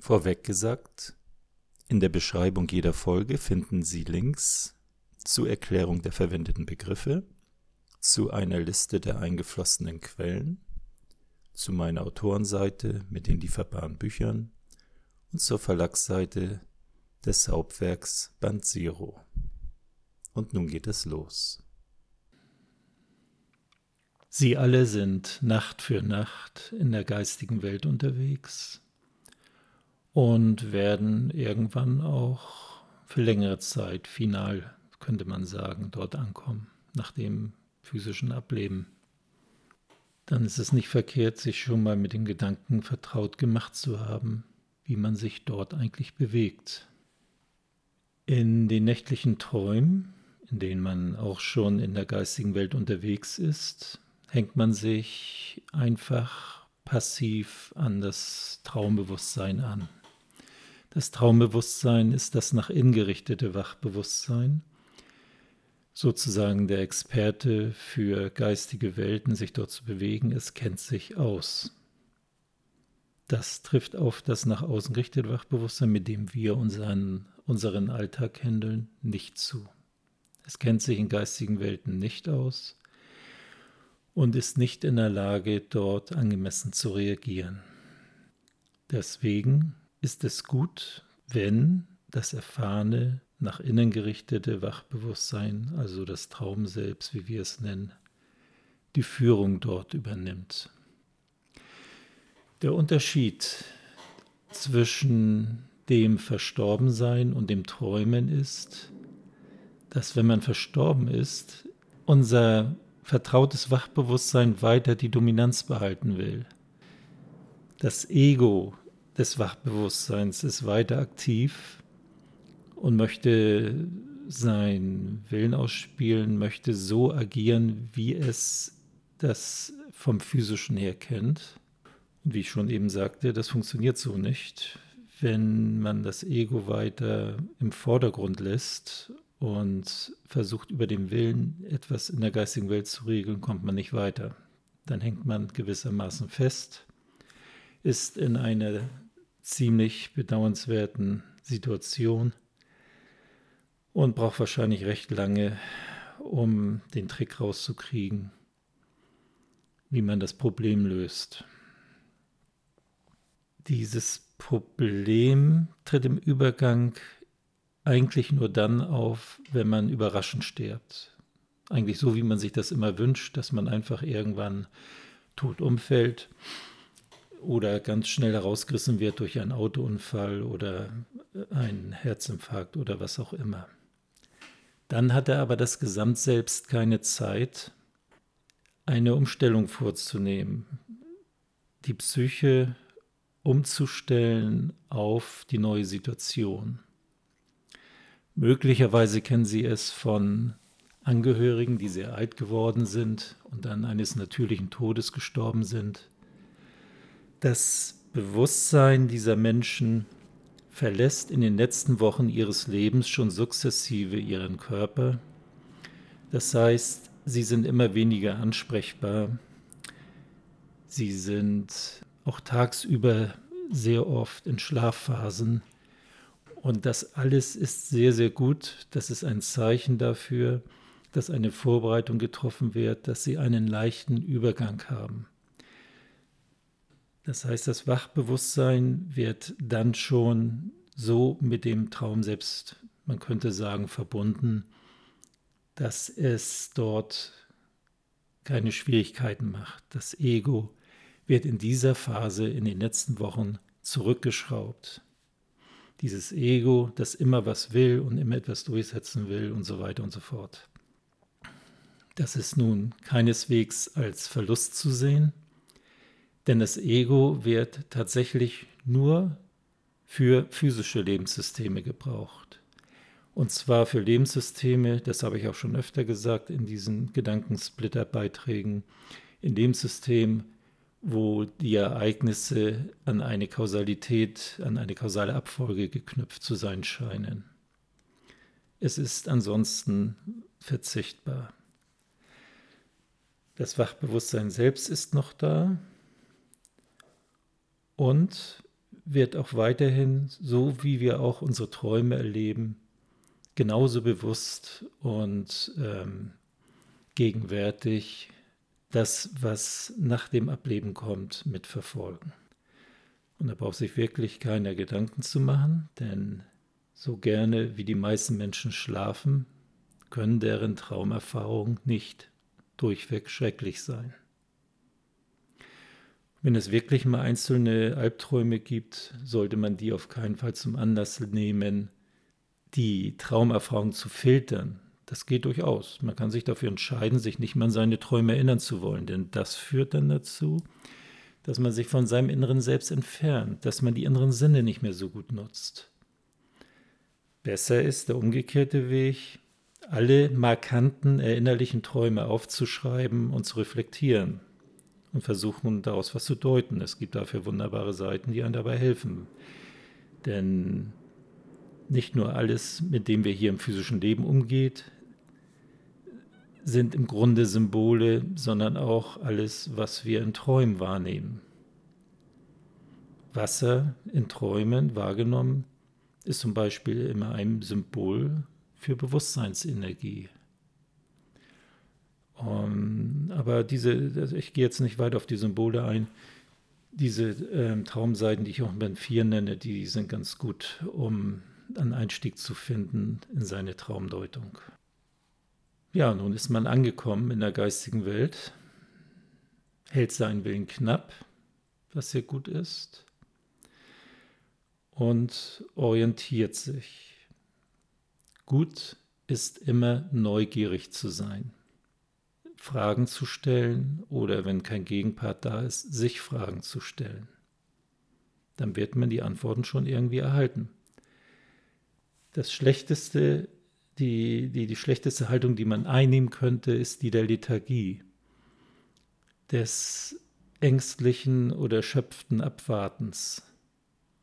Vorweg gesagt, in der Beschreibung jeder Folge finden Sie Links zur Erklärung der verwendeten Begriffe, zu einer Liste der eingeflossenen Quellen, zu meiner Autorenseite mit den lieferbaren Büchern und zur Verlagsseite des Hauptwerks Band Zero. Und nun geht es los. Sie alle sind Nacht für Nacht in der geistigen Welt unterwegs und werden irgendwann auch für längere Zeit final, könnte man sagen, dort ankommen, nach dem physischen Ableben. Dann ist es nicht verkehrt, sich schon mal mit dem Gedanken vertraut gemacht zu haben, wie man sich dort eigentlich bewegt. In den nächtlichen Träumen, in denen man auch schon in der geistigen Welt unterwegs ist, hängt man sich einfach passiv an das Traumbewusstsein an. Das Traumbewusstsein ist das nach innen gerichtete Wachbewusstsein, sozusagen der Experte für geistige Welten, sich dort zu bewegen. Es kennt sich aus. Das trifft auf das nach außen gerichtete Wachbewusstsein, mit dem wir unseren, unseren Alltag handeln, nicht zu. Es kennt sich in geistigen Welten nicht aus und ist nicht in der Lage, dort angemessen zu reagieren. Deswegen ist es gut, wenn das erfahrene, nach innen gerichtete Wachbewusstsein, also das Traum selbst, wie wir es nennen, die Führung dort übernimmt. Der Unterschied zwischen dem Verstorbensein und dem Träumen ist, dass wenn man verstorben ist, unser vertrautes Wachbewusstsein weiter die Dominanz behalten will. Das Ego des Wachbewusstseins ist weiter aktiv und möchte seinen Willen ausspielen, möchte so agieren, wie es das vom physischen her kennt. Und wie ich schon eben sagte, das funktioniert so nicht, wenn man das Ego weiter im Vordergrund lässt und versucht über den Willen etwas in der geistigen Welt zu regeln, kommt man nicht weiter. Dann hängt man gewissermaßen fest, ist in einer ziemlich bedauernswerten Situation und braucht wahrscheinlich recht lange, um den Trick rauszukriegen, wie man das Problem löst. Dieses Problem tritt im Übergang eigentlich nur dann auf, wenn man überraschend stirbt. Eigentlich so, wie man sich das immer wünscht, dass man einfach irgendwann tot umfällt oder ganz schnell herausgerissen wird durch einen Autounfall oder einen Herzinfarkt oder was auch immer. Dann hat er aber das Gesamtselbst keine Zeit, eine Umstellung vorzunehmen, die Psyche umzustellen auf die neue Situation. Möglicherweise kennen Sie es von Angehörigen, die sehr alt geworden sind und dann eines natürlichen Todes gestorben sind. Das Bewusstsein dieser Menschen verlässt in den letzten Wochen ihres Lebens schon sukzessive ihren Körper. Das heißt, sie sind immer weniger ansprechbar. Sie sind auch tagsüber sehr oft in Schlafphasen und das alles ist sehr, sehr gut. Das ist ein Zeichen dafür, dass eine Vorbereitung getroffen wird, dass sie einen leichten Übergang haben. Das heißt, das Wachbewusstsein wird dann schon so mit dem Traum selbst, man könnte sagen, verbunden, dass es dort keine Schwierigkeiten macht. Das Ego wird in dieser Phase in den letzten Wochen zurückgeschraubt dieses Ego, das immer was will und immer etwas durchsetzen will und so weiter und so fort. Das ist nun keineswegs als Verlust zu sehen, denn das Ego wird tatsächlich nur für physische Lebenssysteme gebraucht. Und zwar für Lebenssysteme, das habe ich auch schon öfter gesagt in diesen Gedankensplitter-Beiträgen, in dem System, wo die Ereignisse an eine Kausalität, an eine kausale Abfolge geknüpft zu sein scheinen. Es ist ansonsten verzichtbar. Das Wachbewusstsein selbst ist noch da und wird auch weiterhin, so wie wir auch unsere Träume erleben, genauso bewusst und ähm, gegenwärtig das, was nach dem Ableben kommt, mitverfolgen. Und da braucht sich wirklich keiner Gedanken zu machen, denn so gerne wie die meisten Menschen schlafen, können deren Traumerfahrungen nicht durchweg schrecklich sein. Wenn es wirklich mal einzelne Albträume gibt, sollte man die auf keinen Fall zum Anlass nehmen, die Traumerfahrung zu filtern, das geht durchaus. Man kann sich dafür entscheiden, sich nicht mehr an seine Träume erinnern zu wollen, denn das führt dann dazu, dass man sich von seinem inneren Selbst entfernt, dass man die inneren Sinne nicht mehr so gut nutzt. Besser ist der umgekehrte Weg, alle markanten erinnerlichen Träume aufzuschreiben und zu reflektieren und versuchen daraus was zu deuten. Es gibt dafür wunderbare Seiten, die einem dabei helfen. Denn nicht nur alles, mit dem wir hier im physischen Leben umgeht, sind im Grunde Symbole, sondern auch alles, was wir in Träumen wahrnehmen. Wasser in Träumen wahrgenommen ist zum Beispiel immer ein Symbol für Bewusstseinsenergie. Um, aber diese, also ich gehe jetzt nicht weiter auf die Symbole ein. Diese ähm, Traumseiten, die ich auch Ben 4 nenne, die sind ganz gut, um einen Einstieg zu finden in seine Traumdeutung. Ja, nun ist man angekommen in der geistigen Welt, hält seinen Willen knapp, was sehr gut ist, und orientiert sich. Gut ist immer neugierig zu sein, Fragen zu stellen oder wenn kein Gegenpart da ist, sich Fragen zu stellen. Dann wird man die Antworten schon irgendwie erhalten. Das Schlechteste die, die, die schlechteste Haltung, die man einnehmen könnte, ist die der Lethargie, des ängstlichen oder erschöpften Abwartens.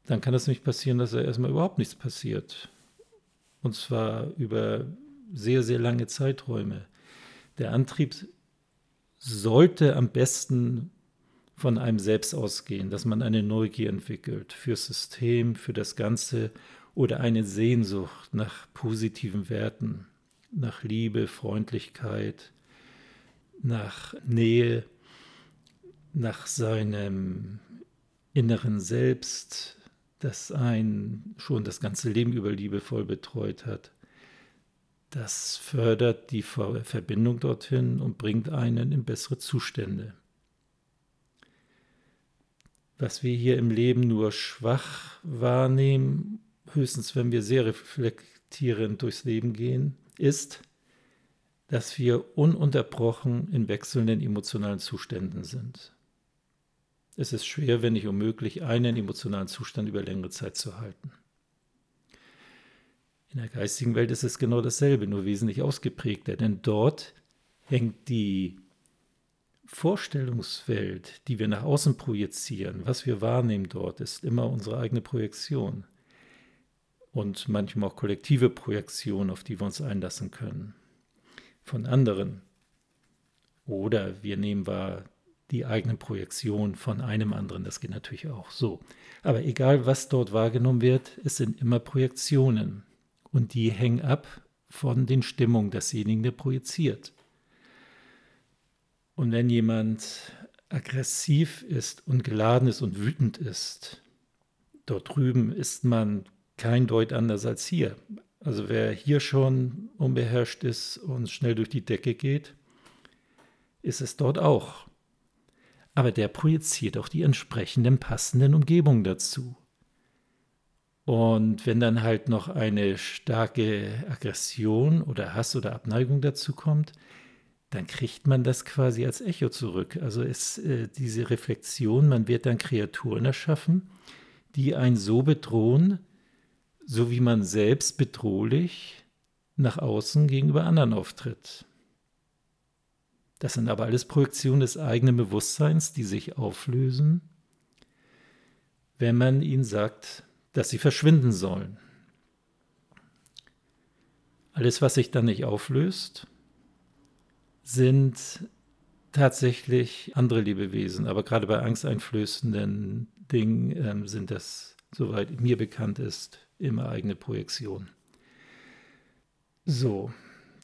Dann kann es nicht passieren, dass er erstmal überhaupt nichts passiert. Und zwar über sehr, sehr lange Zeiträume. Der Antrieb sollte am besten von einem selbst ausgehen, dass man eine Neugier entwickelt fürs System, für das Ganze oder eine Sehnsucht nach positiven Werten, nach Liebe, Freundlichkeit, nach Nähe, nach seinem inneren Selbst, das einen schon das ganze Leben über liebevoll betreut hat. Das fördert die Verbindung dorthin und bringt einen in bessere Zustände. Was wir hier im Leben nur schwach wahrnehmen höchstens wenn wir sehr reflektierend durchs Leben gehen, ist, dass wir ununterbrochen in wechselnden emotionalen Zuständen sind. Es ist schwer, wenn nicht unmöglich, einen emotionalen Zustand über längere Zeit zu halten. In der geistigen Welt ist es genau dasselbe, nur wesentlich ausgeprägter, denn dort hängt die Vorstellungswelt, die wir nach außen projizieren, was wir wahrnehmen dort, ist immer unsere eigene Projektion und manchmal auch kollektive Projektionen, auf die wir uns einlassen können von anderen. Oder wir nehmen wahr die eigene Projektion von einem anderen, das geht natürlich auch so. Aber egal, was dort wahrgenommen wird, es sind immer Projektionen und die hängen ab von den Stimmungen desjenigen, der projiziert. Und wenn jemand aggressiv ist und geladen ist und wütend ist, dort drüben ist man kein Deut anders als hier. Also wer hier schon unbeherrscht ist und schnell durch die Decke geht, ist es dort auch. Aber der projiziert auch die entsprechenden passenden Umgebungen dazu. Und wenn dann halt noch eine starke Aggression oder Hass oder Abneigung dazu kommt, dann kriegt man das quasi als Echo zurück. Also ist äh, diese Reflexion, man wird dann Kreaturen erschaffen, die einen so bedrohen, so wie man selbst bedrohlich nach außen gegenüber anderen auftritt. Das sind aber alles Projektionen des eigenen Bewusstseins, die sich auflösen, wenn man ihnen sagt, dass sie verschwinden sollen. Alles, was sich dann nicht auflöst, sind tatsächlich andere Lebewesen, aber gerade bei angsteinflößenden Ding ähm, sind das, soweit mir bekannt ist, immer eigene Projektionen. So,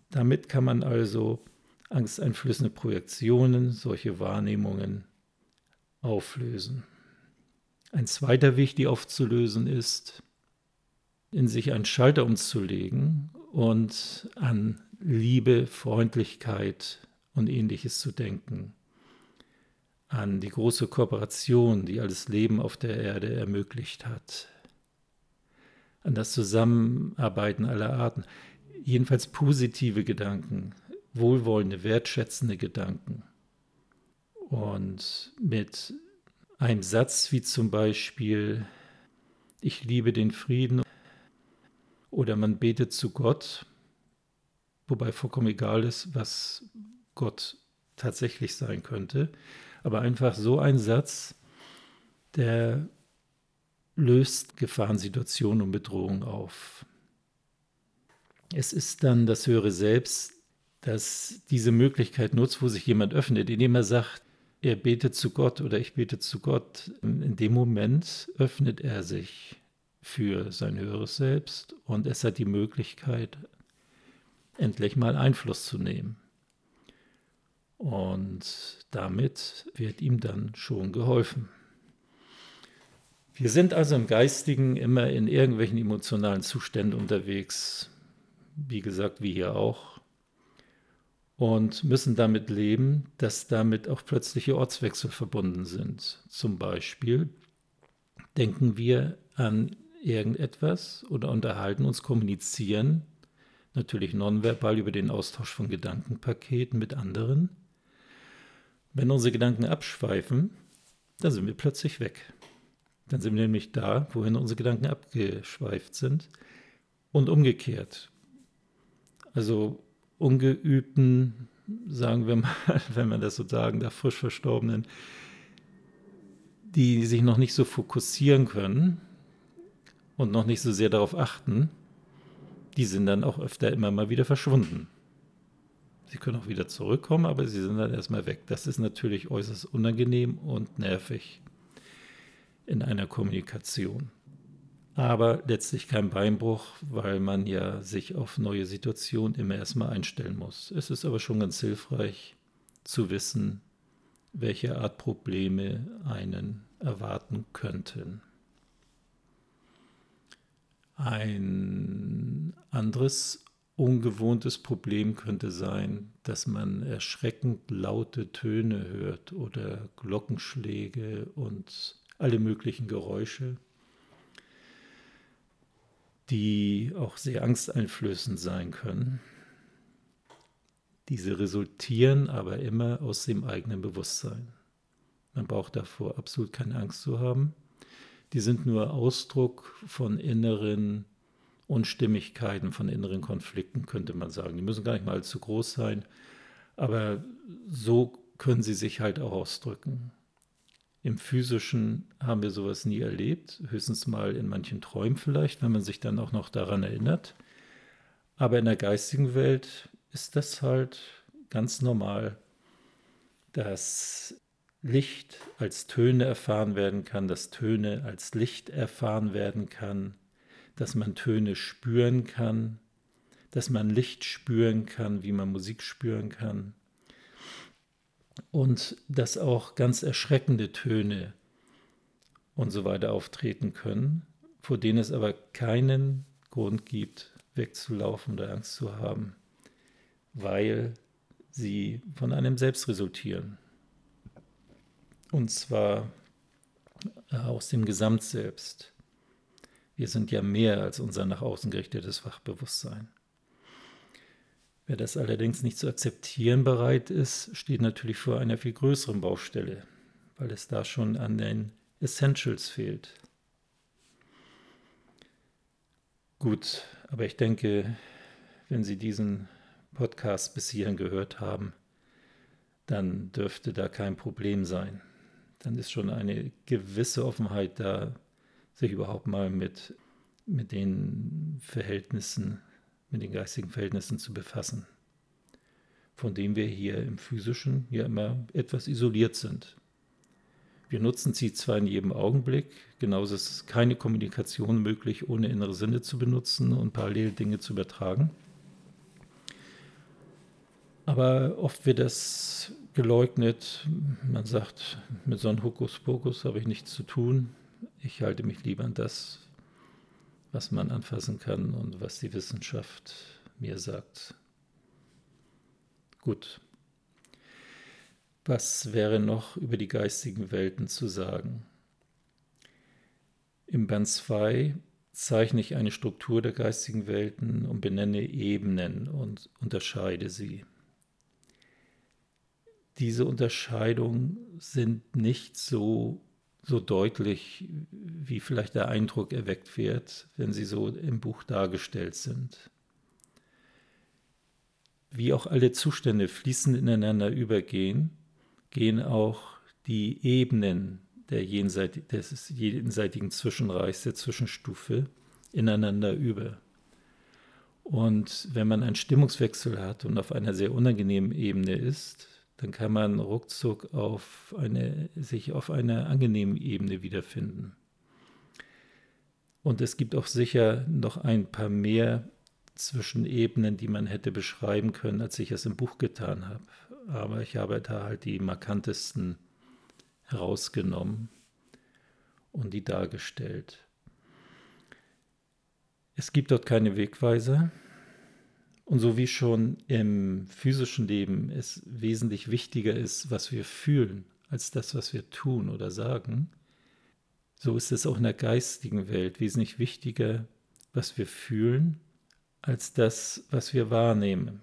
damit kann man also angsteinflößende Projektionen, solche Wahrnehmungen auflösen. Ein zweiter Weg, die aufzulösen, ist, in sich einen Schalter umzulegen und an Liebe, Freundlichkeit und ähnliches zu denken. An die große Kooperation, die alles Leben auf der Erde ermöglicht hat. An das Zusammenarbeiten aller Arten. Jedenfalls positive Gedanken, wohlwollende, wertschätzende Gedanken. Und mit einem Satz wie zum Beispiel, ich liebe den Frieden oder man betet zu Gott, wobei vollkommen egal ist, was Gott tatsächlich sein könnte. Aber einfach so ein Satz, der löst Gefahrensituationen und Bedrohungen auf. Es ist dann das höhere Selbst, das diese Möglichkeit nutzt, wo sich jemand öffnet, indem er sagt, er betet zu Gott oder ich bete zu Gott. In dem Moment öffnet er sich für sein höheres Selbst und es hat die Möglichkeit, endlich mal Einfluss zu nehmen. Und damit wird ihm dann schon geholfen. Wir sind also im Geistigen immer in irgendwelchen emotionalen Zuständen unterwegs, wie gesagt, wie hier auch, und müssen damit leben, dass damit auch plötzliche Ortswechsel verbunden sind. Zum Beispiel denken wir an irgendetwas oder unterhalten uns, kommunizieren, natürlich nonverbal über den Austausch von Gedankenpaketen mit anderen. Wenn unsere Gedanken abschweifen, dann sind wir plötzlich weg. Dann sind wir nämlich da, wohin unsere Gedanken abgeschweift sind. Und umgekehrt. Also ungeübten, sagen wir mal, wenn man das so sagen darf, frisch Verstorbenen, die sich noch nicht so fokussieren können, und noch nicht so sehr darauf achten, die sind dann auch öfter immer mal wieder verschwunden. Sie können auch wieder zurückkommen, aber sie sind dann erstmal weg. Das ist natürlich äußerst unangenehm und nervig in einer Kommunikation. Aber letztlich kein Beinbruch, weil man ja sich auf neue Situationen immer erstmal einstellen muss. Es ist aber schon ganz hilfreich zu wissen, welche Art Probleme einen erwarten könnten. Ein anderes ungewohntes Problem könnte sein, dass man erschreckend laute Töne hört oder Glockenschläge und alle möglichen Geräusche, die auch sehr angsteinflößend sein können. Diese resultieren aber immer aus dem eigenen Bewusstsein. Man braucht davor absolut keine Angst zu haben die sind nur Ausdruck von inneren Unstimmigkeiten, von inneren Konflikten, könnte man sagen. Die müssen gar nicht mal allzu groß sein, aber so können sie sich halt auch ausdrücken. Im physischen haben wir sowas nie erlebt, höchstens mal in manchen Träumen vielleicht, wenn man sich dann auch noch daran erinnert. Aber in der geistigen Welt ist das halt ganz normal, dass Licht als Töne erfahren werden kann, dass Töne als Licht erfahren werden kann, dass man Töne spüren kann, dass man Licht spüren kann, wie man Musik spüren kann und dass auch ganz erschreckende Töne und so weiter auftreten können, vor denen es aber keinen Grund gibt, wegzulaufen oder Angst zu haben, weil sie von einem selbst resultieren. Und zwar äh, aus dem Gesamtselbst. Wir sind ja mehr als unser nach außen gerichtetes Wachbewusstsein. Wer das allerdings nicht zu akzeptieren bereit ist, steht natürlich vor einer viel größeren Baustelle, weil es da schon an den Essentials fehlt. Gut, aber ich denke, wenn Sie diesen Podcast bis hierhin gehört haben, dann dürfte da kein Problem sein dann ist schon eine gewisse Offenheit da, sich überhaupt mal mit, mit den Verhältnissen, mit den geistigen Verhältnissen zu befassen, von denen wir hier im physischen ja immer etwas isoliert sind. Wir nutzen sie zwar in jedem Augenblick, genauso ist keine Kommunikation möglich, ohne innere Sinne zu benutzen und parallel Dinge zu übertragen. Aber oft wird das geleugnet. Man sagt, mit so einem Hokuspokus habe ich nichts zu tun. Ich halte mich lieber an das, was man anfassen kann und was die Wissenschaft mir sagt. Gut. Was wäre noch über die geistigen Welten zu sagen? Im Band 2 zeichne ich eine Struktur der geistigen Welten und benenne Ebenen und unterscheide sie. Diese Unterscheidungen sind nicht so, so deutlich, wie vielleicht der Eindruck erweckt wird, wenn sie so im Buch dargestellt sind wie auch alle Zustände fließend ineinander übergehen, gehen auch die Ebenen der jenseit des jenseitigen Zwischenreichs, der Zwischenstufe, ineinander über. Und wenn man einen Stimmungswechsel hat und auf einer sehr unangenehmen Ebene ist, dann kann man ruckzuck auf eine, sich auf einer angenehmen Ebene wiederfinden. Und es gibt auch sicher noch ein paar mehr Zwischenebenen, die man hätte beschreiben können, als ich es im Buch getan habe. Aber ich habe da halt die markantesten herausgenommen und die dargestellt. Es gibt dort keine Wegweiser. Und so wie schon im physischen Leben es wesentlich wichtiger ist, was wir fühlen, als das, was wir tun oder sagen, so ist es auch in der geistigen Welt wesentlich wichtiger, was wir fühlen, als das, was wir wahrnehmen.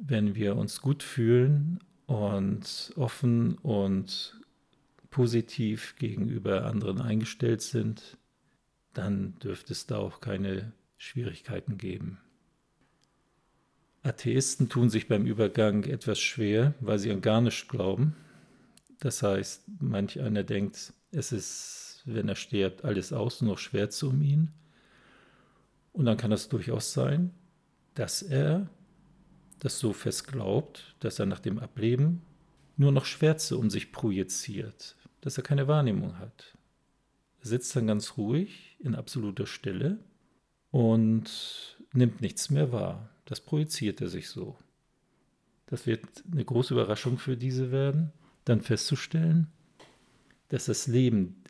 Wenn wir uns gut fühlen und offen und positiv gegenüber anderen eingestellt sind, dann dürfte es da auch keine Schwierigkeiten geben. Atheisten tun sich beim Übergang etwas schwer, weil sie an gar nichts glauben. Das heißt, manch einer denkt, es ist, wenn er stirbt, alles aus, nur noch Schwärze um ihn. Und dann kann es durchaus sein, dass er das so fest glaubt, dass er nach dem Ableben nur noch Schwärze um sich projiziert, dass er keine Wahrnehmung hat. Er sitzt dann ganz ruhig in absoluter Stille und nimmt nichts mehr wahr. Das projiziert er sich so. Das wird eine große Überraschung für diese werden, dann festzustellen, dass das Leben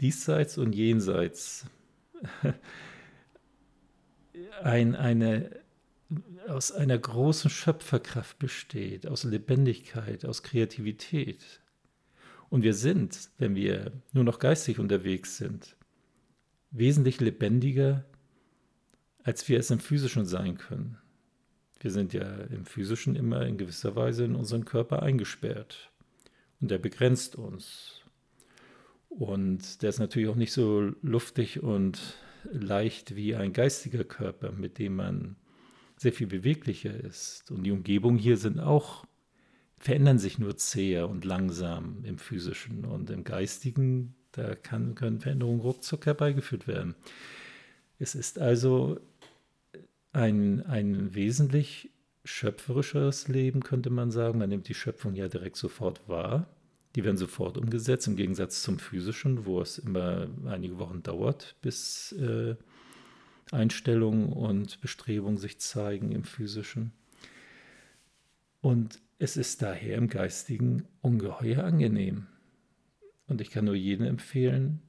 diesseits und jenseits ein, eine, aus einer großen Schöpferkraft besteht, aus Lebendigkeit, aus Kreativität. Und wir sind, wenn wir nur noch geistig unterwegs sind, wesentlich lebendiger, als wir es im physischen sein können. Wir sind ja im physischen immer in gewisser Weise in unseren Körper eingesperrt. Und der begrenzt uns. Und der ist natürlich auch nicht so luftig und leicht wie ein geistiger Körper, mit dem man sehr viel beweglicher ist. Und die Umgebungen hier sind auch, verändern sich nur zäher und langsam im physischen und im geistigen, da kann, können Veränderungen ruckzuck herbeigeführt werden. Es ist also ein, ein wesentlich schöpferischeres Leben, könnte man sagen. Man nimmt die Schöpfung ja direkt sofort wahr. Die werden sofort umgesetzt, im Gegensatz zum physischen, wo es immer einige Wochen dauert, bis äh, Einstellungen und Bestrebungen sich zeigen im physischen. Und es ist daher im geistigen ungeheuer angenehm. Und ich kann nur jedem empfehlen,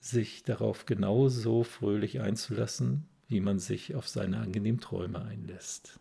sich darauf genauso fröhlich einzulassen, wie man sich auf seine angenehmen Träume einlässt.